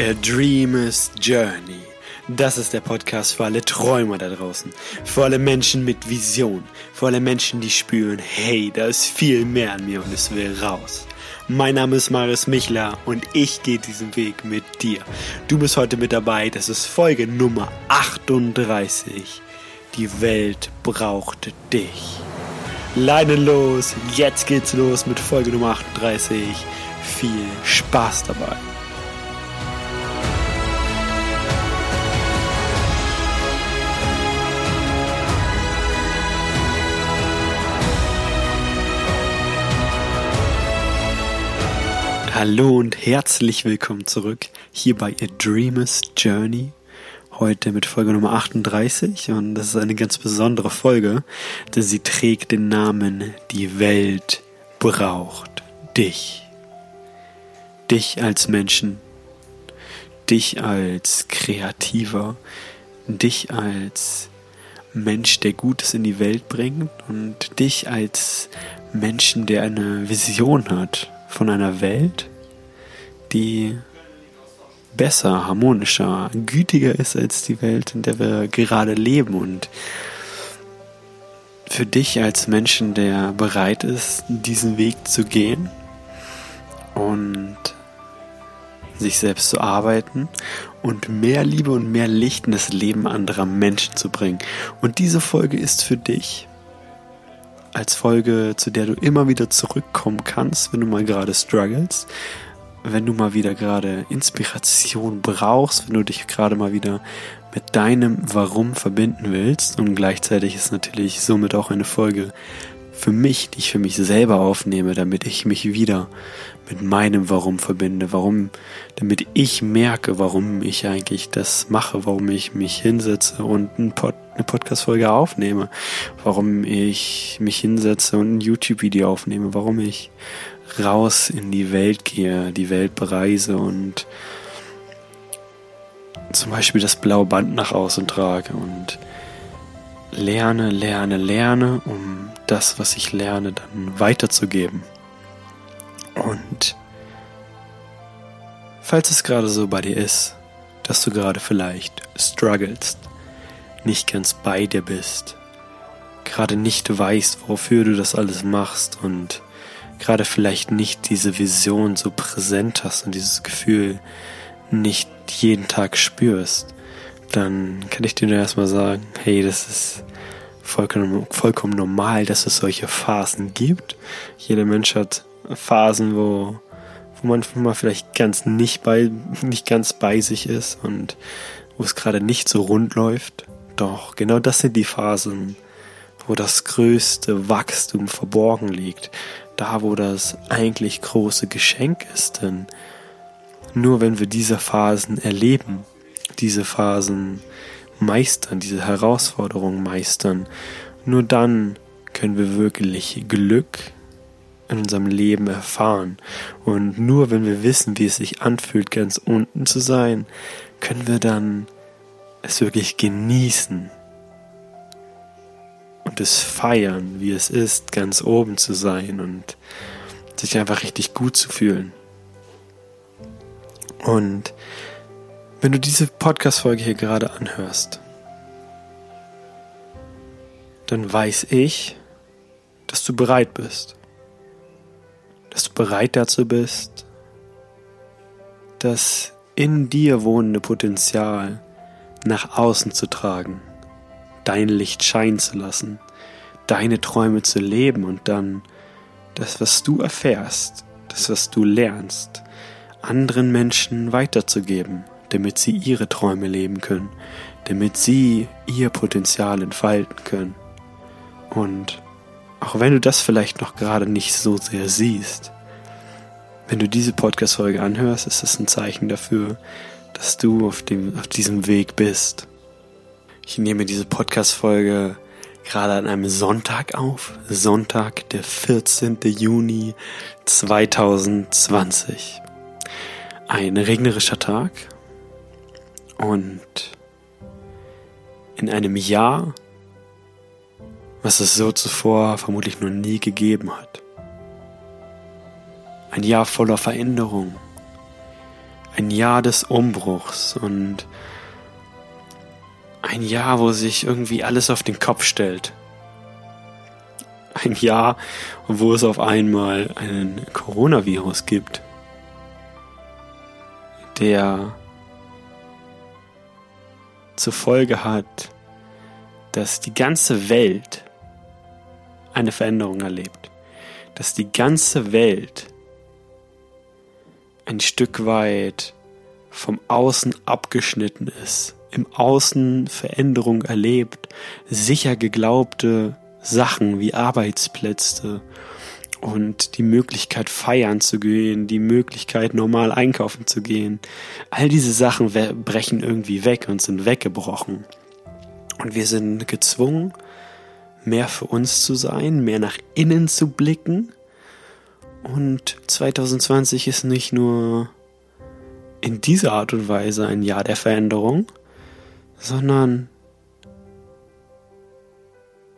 A Dreamer's Journey. Das ist der Podcast für alle Träumer da draußen. Für alle Menschen mit Vision. Für alle Menschen, die spüren, hey, da ist viel mehr an mir und es will raus. Mein Name ist Marius Michler und ich gehe diesen Weg mit dir. Du bist heute mit dabei. Das ist Folge Nummer 38. Die Welt braucht dich. Leinen los. Jetzt geht's los mit Folge Nummer 38. Viel Spaß dabei. Hallo und herzlich willkommen zurück hier bei A Dreamer's Journey. Heute mit Folge Nummer 38 und das ist eine ganz besondere Folge, denn sie trägt den Namen Die Welt braucht dich. Dich als Menschen, dich als Kreativer, dich als Mensch, der Gutes in die Welt bringt und dich als Menschen, der eine Vision hat von einer Welt, die besser, harmonischer, gütiger ist als die Welt, in der wir gerade leben. Und für dich als Menschen, der bereit ist, diesen Weg zu gehen und sich selbst zu arbeiten und mehr Liebe und mehr Licht in das Leben anderer Menschen zu bringen. Und diese Folge ist für dich als Folge, zu der du immer wieder zurückkommen kannst, wenn du mal gerade struggles, wenn du mal wieder gerade Inspiration brauchst, wenn du dich gerade mal wieder mit deinem Warum verbinden willst. Und gleichzeitig ist natürlich somit auch eine Folge für mich, die ich für mich selber aufnehme, damit ich mich wieder mit meinem Warum verbinde, warum, damit ich merke, warum ich eigentlich das mache, warum ich mich hinsetze und ein Pod, eine Podcast-Folge aufnehme, warum ich mich hinsetze und ein YouTube-Video aufnehme, warum ich raus in die Welt gehe, die Welt bereise und zum Beispiel das blaue Band nach außen trage und lerne, lerne, lerne, um das, was ich lerne, dann weiterzugeben. Und falls es gerade so bei dir ist, dass du gerade vielleicht strugglest, nicht ganz bei dir bist, gerade nicht weißt, wofür du das alles machst und gerade vielleicht nicht diese Vision so präsent hast und dieses Gefühl nicht jeden Tag spürst, dann kann ich dir nur erstmal sagen, hey, das ist vollkommen, vollkommen normal, dass es solche Phasen gibt. Jeder Mensch hat Phasen, wo, wo man vielleicht ganz nicht bei, nicht ganz bei sich ist und wo es gerade nicht so rund läuft. Doch genau das sind die Phasen, wo das größte Wachstum verborgen liegt, da wo das eigentlich große Geschenk ist, denn nur wenn wir diese Phasen erleben, diese Phasen meistern, diese Herausforderungen meistern, nur dann können wir wirklich Glück in unserem Leben erfahren. Und nur wenn wir wissen, wie es sich anfühlt, ganz unten zu sein, können wir dann es wirklich genießen es feiern, wie es ist, ganz oben zu sein und sich einfach richtig gut zu fühlen. Und wenn du diese Podcast-Folge hier gerade anhörst, dann weiß ich, dass du bereit bist. Dass du bereit dazu bist, das in dir wohnende Potenzial nach außen zu tragen, dein Licht scheinen zu lassen, deine Träume zu leben und dann das, was du erfährst, das, was du lernst, anderen Menschen weiterzugeben, damit sie ihre Träume leben können, damit sie ihr Potenzial entfalten können. Und auch wenn du das vielleicht noch gerade nicht so sehr siehst, wenn du diese Podcast-Folge anhörst, ist das ein Zeichen dafür, dass du auf, dem, auf diesem Weg bist. Ich nehme diese Podcast-Folge gerade an einem Sonntag auf. Sonntag, der 14. Juni 2020. Ein regnerischer Tag und in einem Jahr, was es so zuvor vermutlich noch nie gegeben hat. Ein Jahr voller Veränderung. ein Jahr des Umbruchs und ein Jahr, wo sich irgendwie alles auf den Kopf stellt. Ein Jahr, wo es auf einmal einen Coronavirus gibt, der zur Folge hat, dass die ganze Welt eine Veränderung erlebt, dass die ganze Welt ein Stück weit vom Außen abgeschnitten ist, im Außen Veränderung erlebt, sicher geglaubte Sachen wie Arbeitsplätze und die Möglichkeit feiern zu gehen, die Möglichkeit normal einkaufen zu gehen. All diese Sachen brechen irgendwie weg und sind weggebrochen. Und wir sind gezwungen, mehr für uns zu sein, mehr nach innen zu blicken. Und 2020 ist nicht nur in dieser Art und Weise ein Jahr der Veränderung, sondern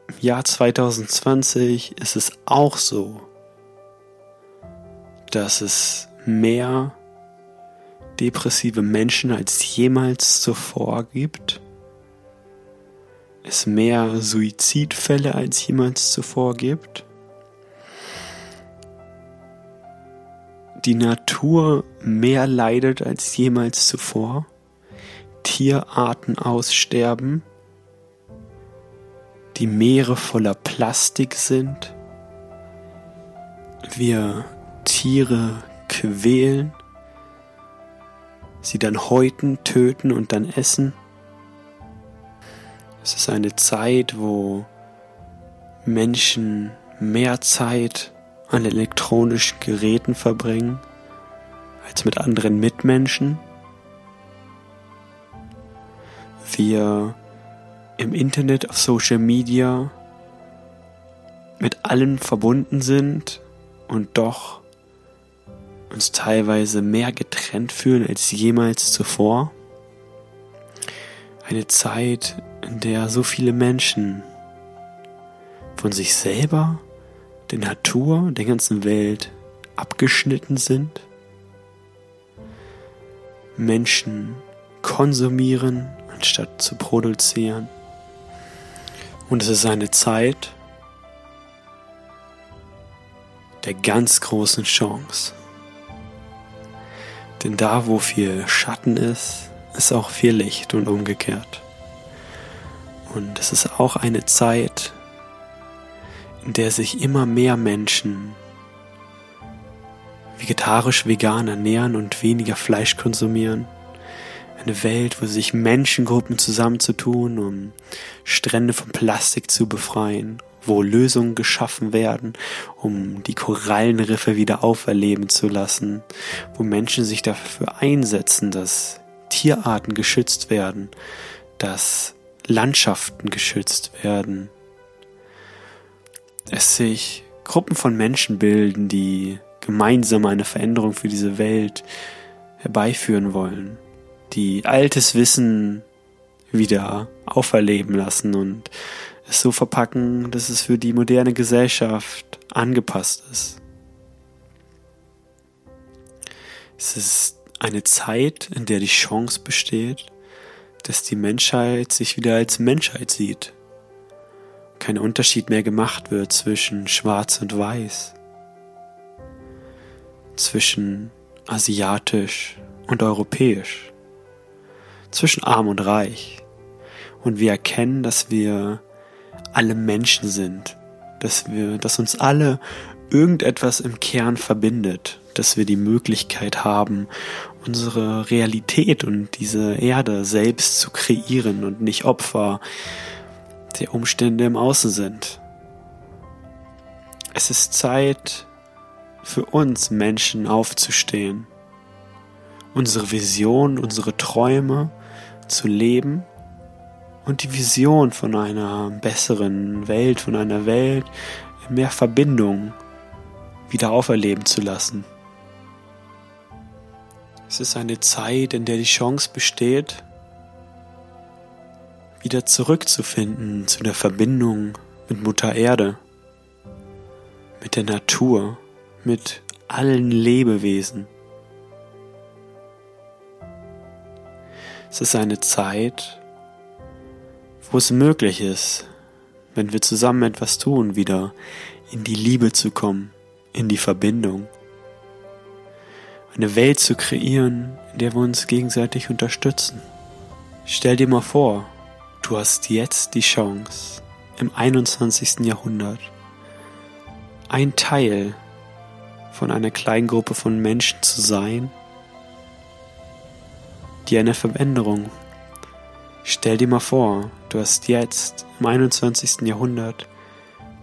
im Jahr 2020 ist es auch so, dass es mehr depressive Menschen als jemals zuvor gibt, es mehr Suizidfälle als jemals zuvor gibt, die Natur mehr leidet als jemals zuvor, Tierarten aussterben, die Meere voller Plastik sind, wir Tiere quälen, sie dann häuten, töten und dann essen. Es ist eine Zeit, wo Menschen mehr Zeit an elektronischen Geräten verbringen als mit anderen Mitmenschen. Wir im Internet, auf Social Media mit allen verbunden sind und doch uns teilweise mehr getrennt fühlen als jemals zuvor. Eine Zeit, in der so viele Menschen von sich selber der Natur, der ganzen Welt abgeschnitten sind. Menschen konsumieren, anstatt zu produzieren. Und es ist eine Zeit der ganz großen Chance. Denn da, wo viel Schatten ist, ist auch viel Licht und umgekehrt. Und es ist auch eine Zeit, in der sich immer mehr Menschen vegetarisch vegan ernähren und weniger Fleisch konsumieren. Eine Welt, wo sich Menschengruppen zusammenzutun, um Strände von Plastik zu befreien, wo Lösungen geschaffen werden, um die Korallenriffe wieder auferleben zu lassen, wo Menschen sich dafür einsetzen, dass Tierarten geschützt werden, dass Landschaften geschützt werden, es sich Gruppen von Menschen bilden, die gemeinsam eine Veränderung für diese Welt herbeiführen wollen, die altes Wissen wieder auferleben lassen und es so verpacken, dass es für die moderne Gesellschaft angepasst ist. Es ist eine Zeit, in der die Chance besteht, dass die Menschheit sich wieder als Menschheit sieht kein Unterschied mehr gemacht wird zwischen schwarz und weiß, zwischen asiatisch und europäisch, zwischen arm und reich. Und wir erkennen, dass wir alle Menschen sind, dass wir, dass uns alle irgendetwas im Kern verbindet, dass wir die Möglichkeit haben, unsere Realität und diese Erde selbst zu kreieren und nicht Opfer der Umstände im Außen sind. Es ist Zeit für uns Menschen aufzustehen, unsere Vision, unsere Träume zu leben und die Vision von einer besseren Welt, von einer Welt in mehr Verbindung wieder auferleben zu lassen. Es ist eine Zeit, in der die Chance besteht, wieder zurückzufinden zu der Verbindung mit Mutter Erde, mit der Natur, mit allen Lebewesen. Es ist eine Zeit, wo es möglich ist, wenn wir zusammen etwas tun, wieder in die Liebe zu kommen, in die Verbindung. Eine Welt zu kreieren, in der wir uns gegenseitig unterstützen. Stell dir mal vor, du hast jetzt die Chance, im 21. Jahrhundert ein Teil von einer kleinen Gruppe von Menschen zu sein, die eine Veränderung. Stell dir mal vor, du hast jetzt im 21. Jahrhundert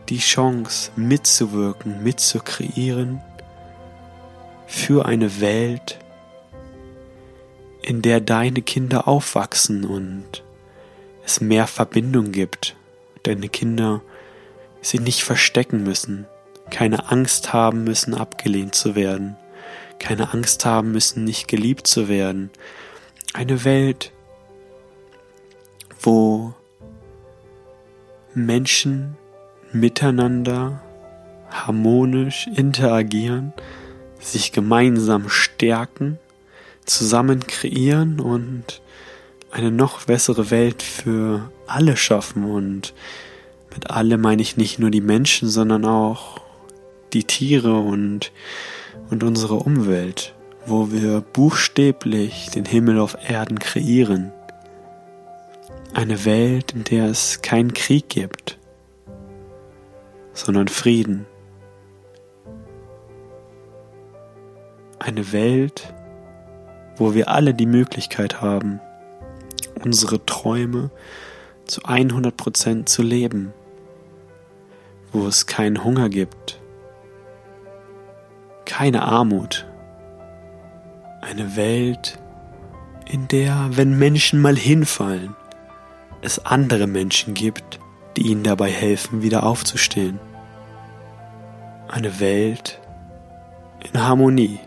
die Chance mitzuwirken, mitzukreieren für eine Welt, in der deine Kinder aufwachsen und es mehr Verbindung gibt, deine Kinder sich nicht verstecken müssen, keine Angst haben müssen, abgelehnt zu werden, keine Angst haben müssen, nicht geliebt zu werden. Eine Welt, wo Menschen miteinander harmonisch interagieren, sich gemeinsam stärken, zusammen kreieren und eine noch bessere Welt für alle schaffen. Und mit alle meine ich nicht nur die Menschen, sondern auch die Tiere und, und unsere Umwelt, wo wir buchstäblich den Himmel auf Erden kreieren. Eine Welt, in der es keinen Krieg gibt, sondern Frieden. Eine Welt, wo wir alle die Möglichkeit haben, unsere Träume zu 100% zu leben, wo es keinen Hunger gibt, keine Armut, eine Welt, in der, wenn Menschen mal hinfallen, es andere Menschen gibt, die ihnen dabei helfen, wieder aufzustehen. Eine Welt in Harmonie.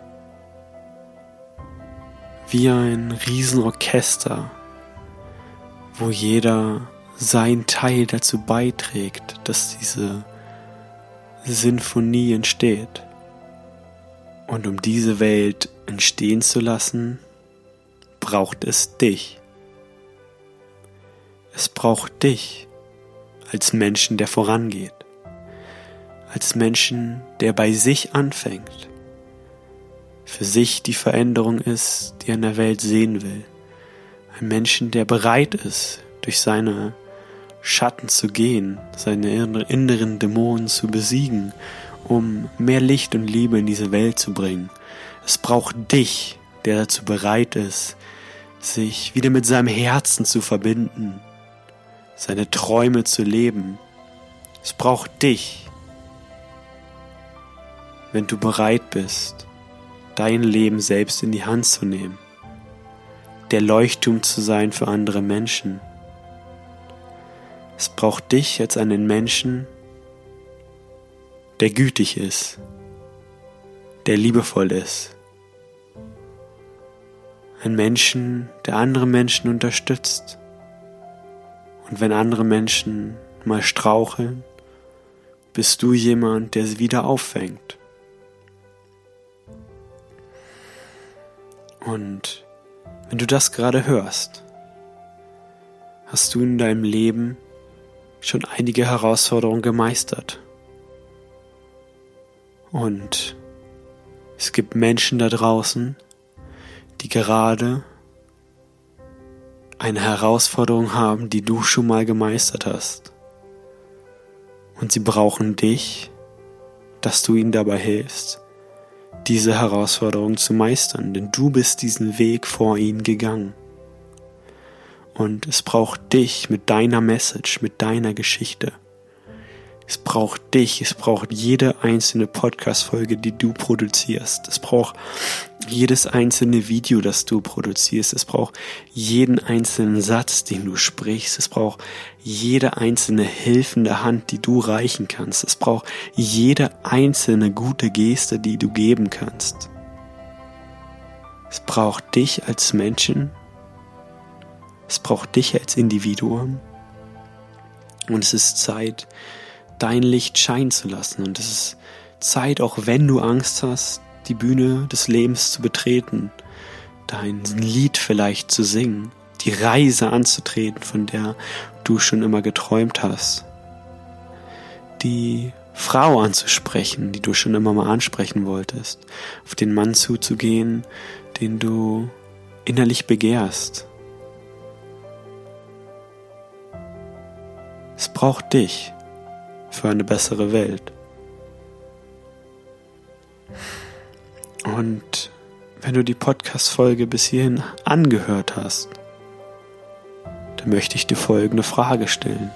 Wie ein Riesenorchester, wo jeder sein Teil dazu beiträgt, dass diese Sinfonie entsteht. Und um diese Welt entstehen zu lassen, braucht es dich. Es braucht dich als Menschen, der vorangeht, als Menschen, der bei sich anfängt, für sich die Veränderung ist, die er in der Welt sehen will. Ein Menschen, der bereit ist, durch seine Schatten zu gehen, seine inneren Dämonen zu besiegen, um mehr Licht und Liebe in diese Welt zu bringen. Es braucht dich, der dazu bereit ist, sich wieder mit seinem Herzen zu verbinden, seine Träume zu leben. Es braucht dich, wenn du bereit bist, dein Leben selbst in die Hand zu nehmen, der Leuchtturm zu sein für andere Menschen. Es braucht dich als einen Menschen, der gütig ist, der liebevoll ist. Ein Menschen, der andere Menschen unterstützt und wenn andere Menschen mal straucheln, bist du jemand, der sie wieder auffängt. Und wenn du das gerade hörst, hast du in deinem Leben schon einige Herausforderungen gemeistert. Und es gibt Menschen da draußen, die gerade eine Herausforderung haben, die du schon mal gemeistert hast. Und sie brauchen dich, dass du ihnen dabei hilfst, diese Herausforderung zu meistern, denn du bist diesen Weg vor ihnen gegangen. Und es braucht dich mit deiner Message, mit deiner Geschichte. Es braucht dich, es braucht jede einzelne Podcast-Folge, die du produzierst. Es braucht jedes einzelne Video, das du produzierst. Es braucht jeden einzelnen Satz, den du sprichst. Es braucht jede einzelne hilfende Hand, die du reichen kannst. Es braucht jede einzelne gute Geste, die du geben kannst. Es braucht dich als Menschen. Es braucht dich als Individuum. Und es ist Zeit, dein Licht scheinen zu lassen. Und es ist Zeit, auch wenn du Angst hast, die Bühne des Lebens zu betreten, dein Lied vielleicht zu singen, die Reise anzutreten, von der du schon immer geträumt hast. Die Frau anzusprechen, die du schon immer mal ansprechen wolltest. Auf den Mann zuzugehen, den du innerlich begehrst. Es braucht dich für eine bessere Welt. Und wenn du die Podcast-Folge bis hierhin angehört hast, dann möchte ich dir folgende Frage stellen.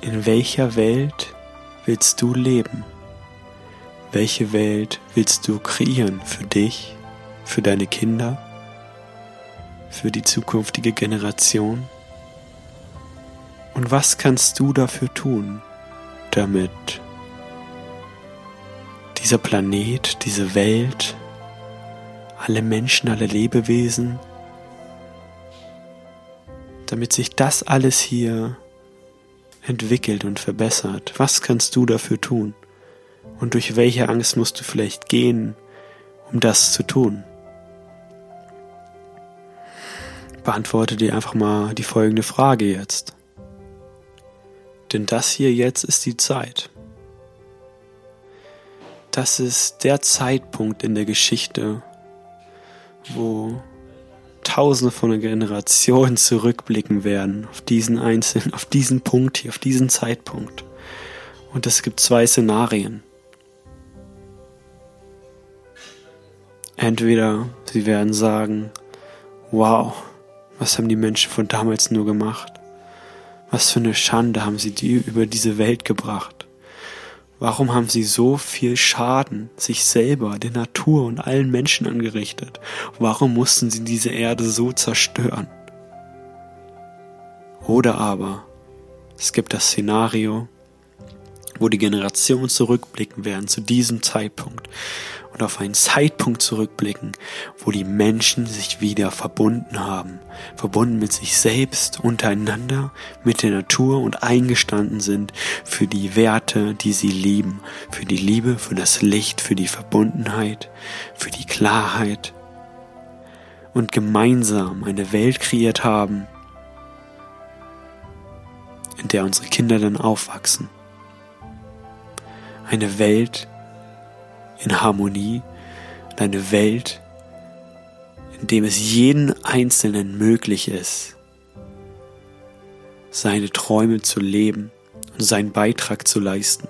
In welcher Welt willst du leben? Welche Welt willst du kreieren für dich, für deine Kinder, für die zukünftige Generation? Und was kannst du dafür tun, damit dieser Planet, diese Welt, alle Menschen, alle Lebewesen, damit sich das alles hier entwickelt und verbessert? Was kannst du dafür tun? Und durch welche Angst musst du vielleicht gehen, um das zu tun? Beantworte dir einfach mal die folgende Frage jetzt. Denn das hier jetzt ist die Zeit. Das ist der Zeitpunkt in der Geschichte, wo Tausende von Generationen zurückblicken werden auf diesen einzelnen, auf diesen Punkt hier, auf diesen Zeitpunkt. Und es gibt zwei Szenarien. Entweder sie werden sagen, wow, was haben die Menschen von damals nur gemacht? Was für eine Schande haben sie die über diese Welt gebracht? Warum haben sie so viel Schaden sich selber, der Natur und allen Menschen angerichtet? Warum mussten sie diese Erde so zerstören? Oder aber es gibt das Szenario, wo die Generationen zurückblicken werden zu diesem Zeitpunkt und auf einen Zeitpunkt zurückblicken, wo die Menschen sich wieder verbunden haben, verbunden mit sich selbst, untereinander, mit der Natur und eingestanden sind für die Werte, die sie lieben, für die Liebe, für das Licht, für die Verbundenheit, für die Klarheit und gemeinsam eine Welt kreiert haben, in der unsere Kinder dann aufwachsen. Eine Welt, in Harmonie, eine Welt, in dem es jeden Einzelnen möglich ist, seine Träume zu leben und seinen Beitrag zu leisten.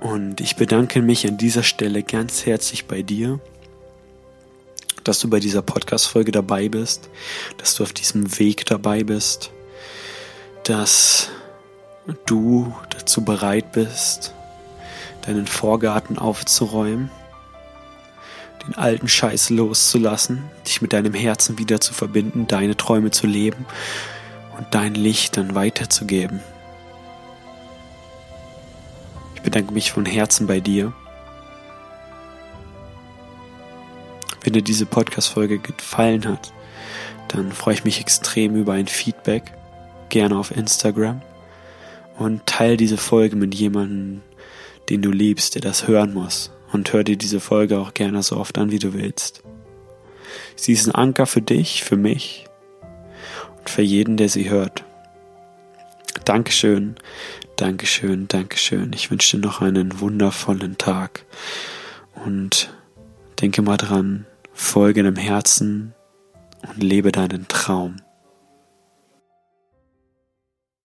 Und ich bedanke mich an dieser Stelle ganz herzlich bei dir, dass du bei dieser Podcast-Folge dabei bist, dass du auf diesem Weg dabei bist, dass du dazu bereit bist, deinen Vorgarten aufzuräumen, den alten Scheiß loszulassen, dich mit deinem Herzen wieder zu verbinden, deine Träume zu leben und dein Licht dann weiterzugeben. Ich bedanke mich von Herzen bei dir. Wenn dir diese Podcast-Folge gefallen hat, dann freue ich mich extrem über ein Feedback, gerne auf Instagram und teile diese Folge mit jemandem, den du liebst, der das hören muss. Und hör dir diese Folge auch gerne so oft an, wie du willst. Sie ist ein Anker für dich, für mich und für jeden, der sie hört. Dankeschön, Dankeschön, Dankeschön. Ich wünsche dir noch einen wundervollen Tag und denke mal dran, folge deinem Herzen und lebe deinen Traum.